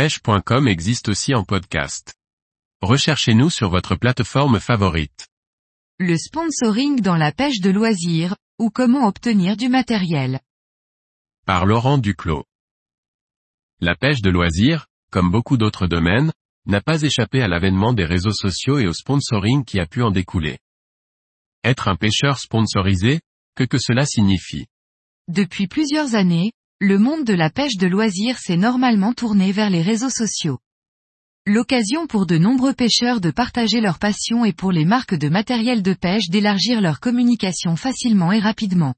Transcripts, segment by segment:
pêche.com existe aussi en podcast. Recherchez-nous sur votre plateforme favorite. Le sponsoring dans la pêche de loisirs, ou comment obtenir du matériel. Par Laurent Duclos. La pêche de loisirs, comme beaucoup d'autres domaines, n'a pas échappé à l'avènement des réseaux sociaux et au sponsoring qui a pu en découler. Être un pêcheur sponsorisé, que que cela signifie? Depuis plusieurs années, le monde de la pêche de loisirs s'est normalement tourné vers les réseaux sociaux. L'occasion pour de nombreux pêcheurs de partager leur passion et pour les marques de matériel de pêche d'élargir leur communication facilement et rapidement.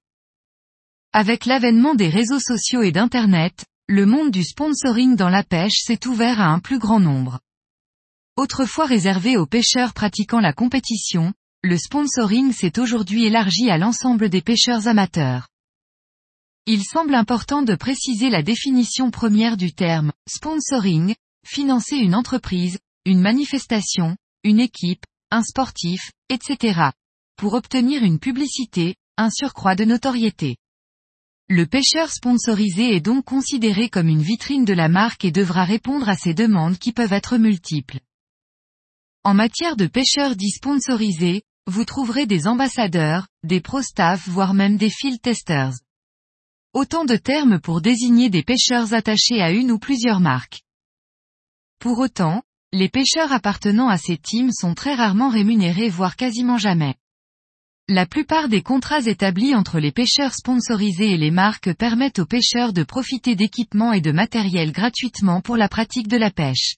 Avec l'avènement des réseaux sociaux et d'Internet, le monde du sponsoring dans la pêche s'est ouvert à un plus grand nombre. Autrefois réservé aux pêcheurs pratiquant la compétition, le sponsoring s'est aujourd'hui élargi à l'ensemble des pêcheurs amateurs. Il semble important de préciser la définition première du terme sponsoring, financer une entreprise, une manifestation, une équipe, un sportif, etc. pour obtenir une publicité, un surcroît de notoriété. Le pêcheur sponsorisé est donc considéré comme une vitrine de la marque et devra répondre à ces demandes qui peuvent être multiples. En matière de pêcheurs dits sponsorisés, vous trouverez des ambassadeurs, des pro-staff voire même des field testers. Autant de termes pour désigner des pêcheurs attachés à une ou plusieurs marques. Pour autant, les pêcheurs appartenant à ces teams sont très rarement rémunérés voire quasiment jamais. La plupart des contrats établis entre les pêcheurs sponsorisés et les marques permettent aux pêcheurs de profiter d'équipements et de matériel gratuitement pour la pratique de la pêche.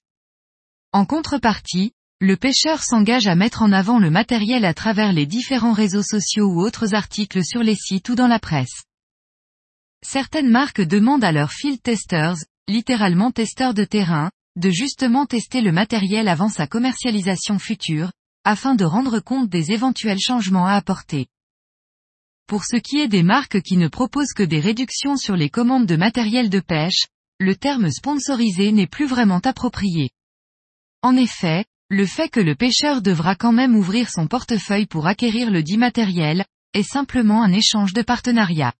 En contrepartie, le pêcheur s'engage à mettre en avant le matériel à travers les différents réseaux sociaux ou autres articles sur les sites ou dans la presse. Certaines marques demandent à leurs field testers, littéralement testeurs de terrain, de justement tester le matériel avant sa commercialisation future, afin de rendre compte des éventuels changements à apporter. Pour ce qui est des marques qui ne proposent que des réductions sur les commandes de matériel de pêche, le terme sponsorisé n'est plus vraiment approprié. En effet, le fait que le pêcheur devra quand même ouvrir son portefeuille pour acquérir le dit matériel, est simplement un échange de partenariat.